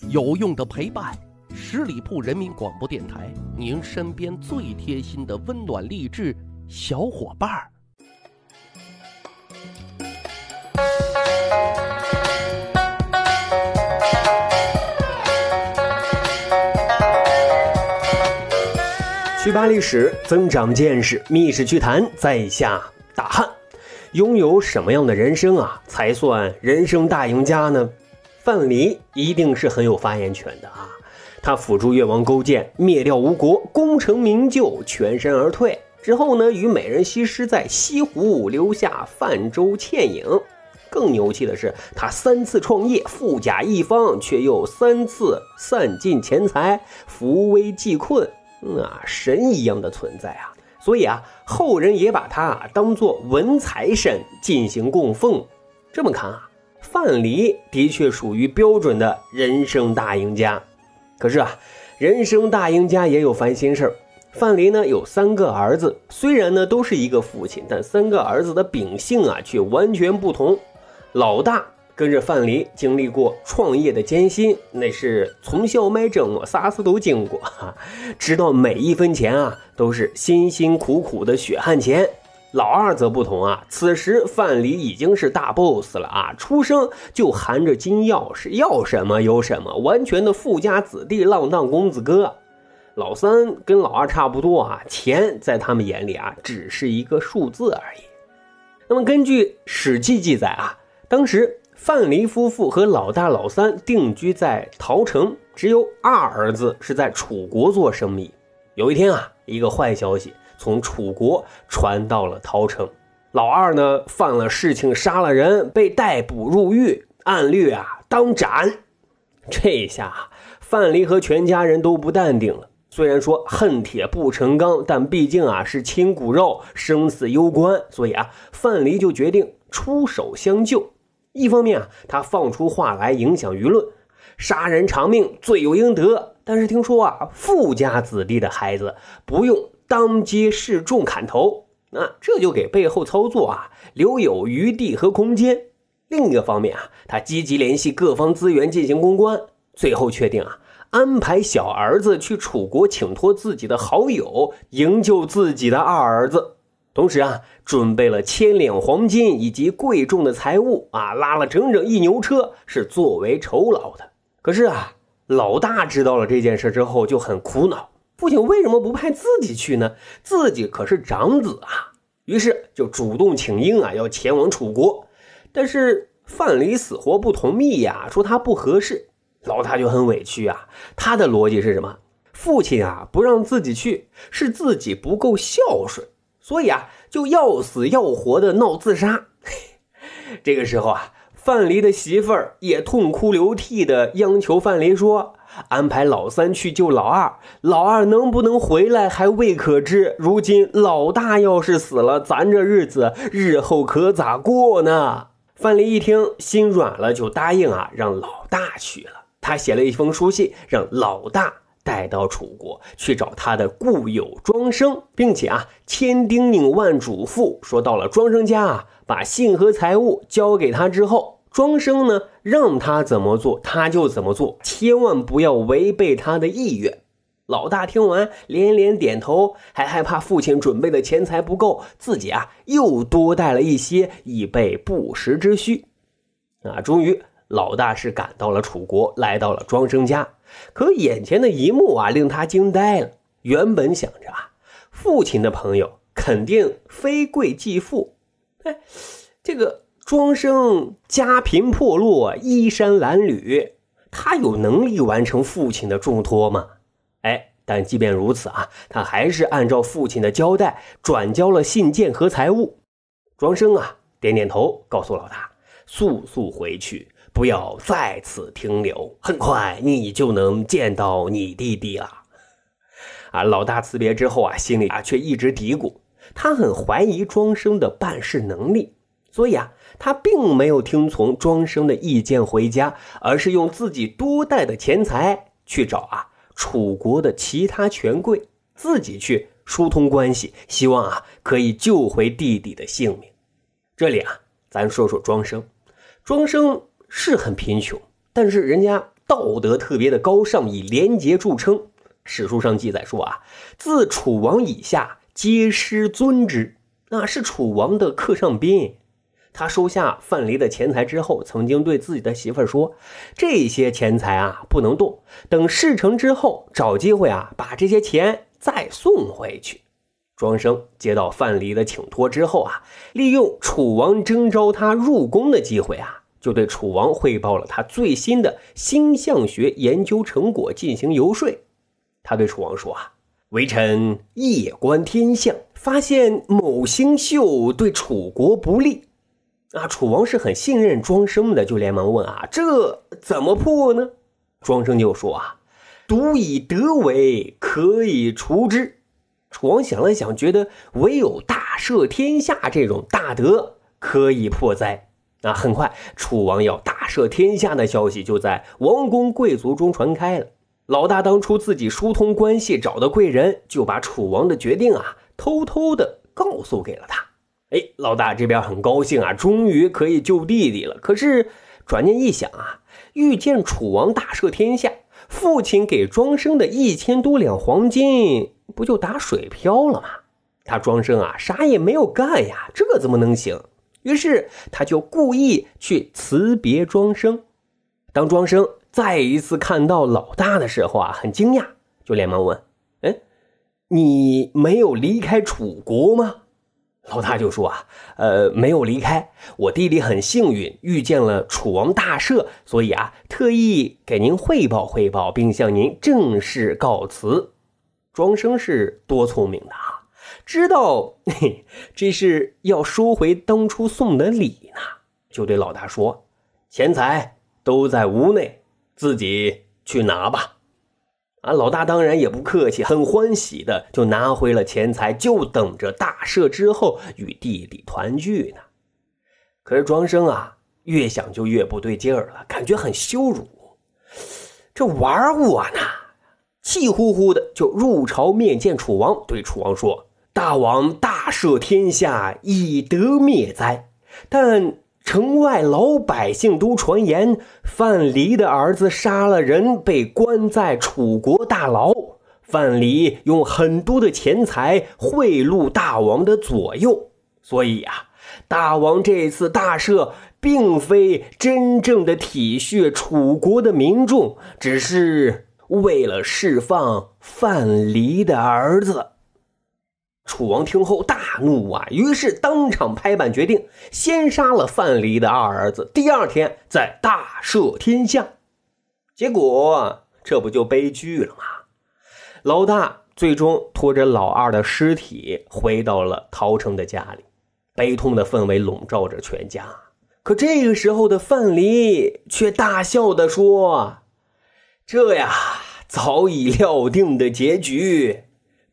有用的陪伴，十里铺人民广播电台，您身边最贴心的温暖励志小伙伴儿。去扒历史，增长见识，密室趣谈，在下大汉。拥有什么样的人生啊，才算人生大赢家呢？范蠡一定是很有发言权的啊！他辅助越王勾践灭掉吴国，功成名就，全身而退之后呢，与美人西施在西湖留下泛舟倩影。更牛气的是，他三次创业，富甲一方，却又三次散尽钱财，扶危济困。啊，神一样的存在啊！所以啊，后人也把他当做文财神进行供奉。这么看啊，范蠡的确属于标准的人生大赢家。可是啊，人生大赢家也有烦心事儿。范蠡呢有三个儿子，虽然呢都是一个父亲，但三个儿子的秉性啊却完全不同。老大。跟着范蠡经历过创业的艰辛，那是从小卖蒸馍啥事都经过，知道每一分钱啊都是辛辛苦苦的血汗钱。老二则不同啊，此时范蠡已经是大 boss 了啊，出生就含着金钥匙，要什么有什么，完全的富家子弟，浪荡公子哥。老三跟老二差不多啊，钱在他们眼里啊只是一个数字而已。那么根据《史记》记载啊，当时。范蠡夫妇和老大、老三定居在陶城，只有二儿子是在楚国做生意。有一天啊，一个坏消息从楚国传到了陶城，老二呢犯了事情，杀了人，被逮捕入狱，按律啊当斩。这一下范蠡和全家人都不淡定了。虽然说恨铁不成钢，但毕竟啊是亲骨肉，生死攸关，所以啊范蠡就决定出手相救。一方面啊，他放出话来影响舆论，杀人偿命，罪有应得。但是听说啊，富家子弟的孩子不用当街示众砍头，那这就给背后操作啊留有余地和空间。另一个方面啊，他积极联系各方资源进行公关，最后确定啊安排小儿子去楚国请托自己的好友营救自己的二儿子。同时啊，准备了千两黄金以及贵重的财物啊，拉了整整一牛车，是作为酬劳的。可是啊，老大知道了这件事之后就很苦恼，父亲为什么不派自己去呢？自己可是长子啊。于是就主动请缨啊，要前往楚国。但是范蠡死活不同意呀，说他不合适。老大就很委屈啊，他的逻辑是什么？父亲啊不让自己去，是自己不够孝顺。所以啊，就要死要活的闹自杀。这个时候啊，范蠡的媳妇儿也痛哭流涕的央求范蠡说：“安排老三去救老二，老二能不能回来还未可知。如今老大要是死了，咱这日子日后可咋过呢？”范蠡一听心软了，就答应啊，让老大去了。他写了一封书信，让老大。带到楚国去找他的故友庄生，并且啊，千叮咛万嘱咐，说到了庄生家啊，把信和财物交给他之后，庄生呢让他怎么做他就怎么做，千万不要违背他的意愿。老大听完连连点头，还害怕父亲准备的钱财不够，自己啊又多带了一些以备不时之需。啊，终于老大是赶到了楚国，来到了庄生家。可眼前的一幕啊，令他惊呆了。原本想着啊，父亲的朋友肯定非贵即富，哎，这个庄生家贫破落，衣衫褴褛，他有能力完成父亲的重托吗？哎，但即便如此啊，他还是按照父亲的交代，转交了信件和财物。庄生啊，点点头，告诉老大，速速回去。不要再次停留，很快你就能见到你弟弟了。啊，老大辞别之后啊，心里啊却一直嘀咕，他很怀疑庄生的办事能力，所以啊，他并没有听从庄生的意见回家，而是用自己多带的钱财去找啊楚国的其他权贵，自己去疏通关系，希望啊可以救回弟弟的性命。这里啊，咱说说庄生，庄生。是很贫穷，但是人家道德特别的高尚，以廉洁著称。史书上记载说啊，自楚王以下，皆师尊之，那是楚王的客上宾。他收下范蠡的钱财之后，曾经对自己的媳妇儿说：“这些钱财啊，不能动，等事成之后，找机会啊，把这些钱再送回去。”庄生接到范蠡的请托之后啊，利用楚王征召他入宫的机会啊，就对楚王汇报了他最新的星象学研究成果，进行游说。他对楚王说：“啊，微臣夜观天象，发现某星宿对楚国不利。”啊，楚王是很信任庄生的，就连忙问啊：“这怎么破呢？”庄生就说：“啊，独以德为，可以除之。”楚王想了想，觉得唯有大赦天下这种大德可以破灾。啊，很快，楚王要大赦天下的消息就在王公贵族中传开了。老大当初自己疏通关系找的贵人，就把楚王的决定啊，偷偷的告诉给了他。哎，老大这边很高兴啊，终于可以救弟弟了。可是转念一想啊，遇见楚王大赦天下，父亲给庄生的一千多两黄金，不就打水漂了吗？他庄生啊，啥也没有干呀，这怎么能行？于是他就故意去辞别庄生。当庄生再一次看到老大的时候啊，很惊讶，就连忙问：“哎，你没有离开楚国吗？”老大就说啊，呃，没有离开，我弟弟很幸运遇见了楚王大赦，所以啊，特意给您汇报汇报，并向您正式告辞。庄生是多聪明的啊，知道嘿这是要收回当初送的礼呢，就对老大说：“钱财都在屋内，自己去拿吧。”啊，老大当然也不客气，很欢喜的就拿回了钱财，就等着大赦之后与弟弟团聚呢。可是庄生啊，越想就越不对劲儿了，感觉很羞辱。这玩我呢？气呼呼的就入朝面见楚王，对楚王说：“大王大赦天下，以德灭灾，但……”城外老百姓都传言，范蠡的儿子杀了人，被关在楚国大牢。范蠡用很多的钱财贿赂大王的左右，所以啊，大王这次大赦，并非真正的体恤楚国的民众，只是为了释放范蠡的儿子。楚王听后大怒啊，于是当场拍板决定，先杀了范蠡的二儿子，第二天再大赦天下。结果这不就悲剧了吗？老大最终拖着老二的尸体回到了陶城的家里，悲痛的氛围笼罩着全家。可这个时候的范蠡却大笑的说：“这呀，早已料定的结局。”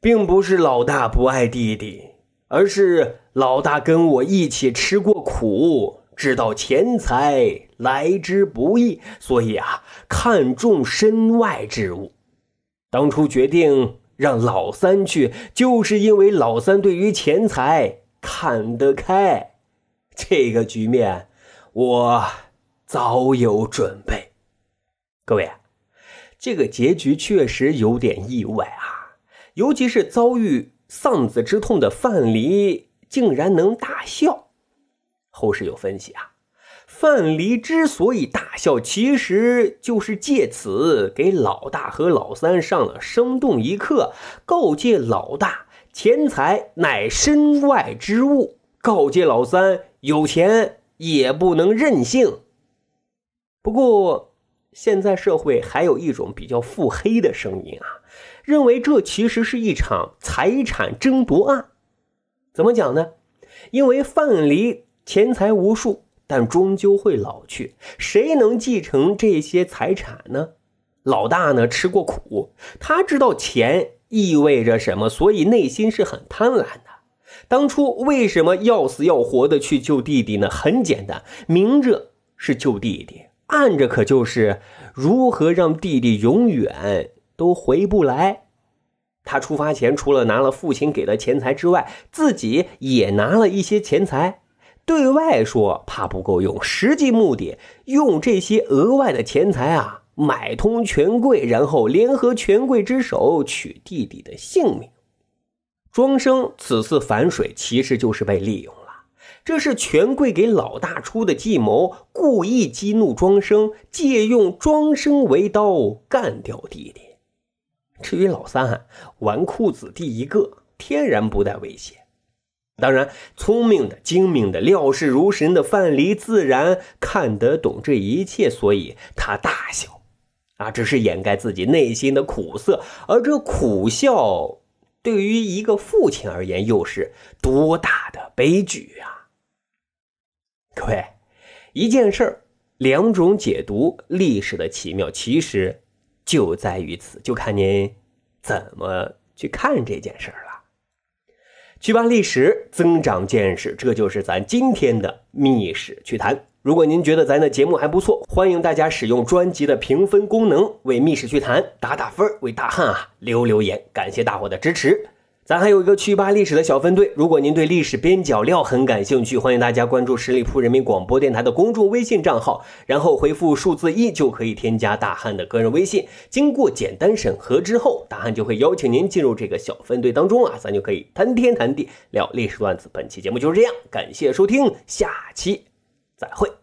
并不是老大不爱弟弟，而是老大跟我一起吃过苦，知道钱财来之不易，所以啊，看重身外之物。当初决定让老三去，就是因为老三对于钱财看得开。这个局面，我早有准备。各位，这个结局确实有点意外啊。尤其是遭遇丧子之痛的范蠡，竟然能大笑。后世有分析啊，范蠡之所以大笑，其实就是借此给老大和老三上了生动一课，告诫老大钱财乃身外之物，告诫老三有钱也不能任性。不过，现在社会还有一种比较腹黑的声音啊。认为这其实是一场财产争夺案，怎么讲呢？因为范蠡钱财无数，但终究会老去，谁能继承这些财产呢？老大呢吃过苦，他知道钱意味着什么，所以内心是很贪婪的。当初为什么要死要活的去救弟弟呢？很简单，明着是救弟弟，暗着可就是如何让弟弟永远。都回不来。他出发前除了拿了父亲给的钱财之外，自己也拿了一些钱财。对外说怕不够用，实际目的用这些额外的钱财啊，买通权贵，然后联合权贵之手取弟弟的性命。庄生此次反水，其实就是被利用了。这是权贵给老大出的计谋，故意激怒庄生，借用庄生为刀干掉弟弟。至于老三，纨绔子弟一个，天然不带威胁。当然，聪明的、精明的、料事如神的范蠡自然看得懂这一切，所以他大笑，啊，只是掩盖自己内心的苦涩。而这苦笑，对于一个父亲而言，又是多大的悲剧啊！各位，一件事儿，两种解读，历史的奇妙其实就在于此，就看您怎么去看这件事儿了。去扒历史，增长见识，这就是咱今天的密史趣谈。如果您觉得咱的节目还不错，欢迎大家使用专辑的评分功能为密史趣谈打打分，为大汉啊留留言，感谢大伙的支持。咱还有一个趣扒历史的小分队，如果您对历史边角料很感兴趣，欢迎大家关注十里铺人民广播电台的公众微信账号，然后回复数字一就可以添加大汉的个人微信。经过简单审核之后，大汉就会邀请您进入这个小分队当中啊，咱就可以谈天谈地聊历史段子。本期节目就是这样，感谢收听，下期再会。